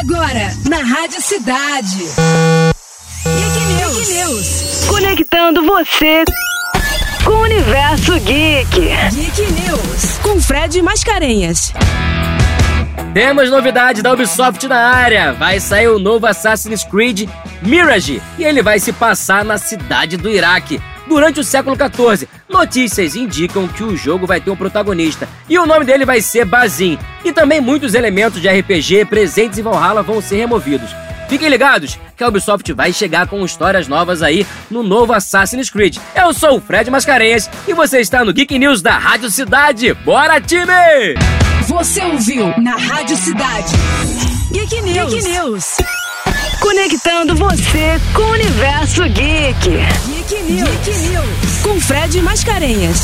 Agora, na Rádio Cidade. Geek News. News. Conectando você com o universo geek. Geek News. Com Fred Mascarenhas. Temos novidade da Ubisoft na área. Vai sair o novo Assassin's Creed Mirage e ele vai se passar na cidade do Iraque. Durante o século XIV, notícias indicam que o jogo vai ter um protagonista e o nome dele vai ser Bazin. E também muitos elementos de RPG presentes em Valhalla vão ser removidos. Fiquem ligados que a Ubisoft vai chegar com histórias novas aí no novo Assassin's Creed. Eu sou o Fred Mascarenhas e você está no Geek News da Rádio Cidade. Bora, time! Você ouviu na Rádio Cidade. Geek News. Geek News. Conectando você com o universo geek. Geek News. Geek News. Com Fred Mascarenhas.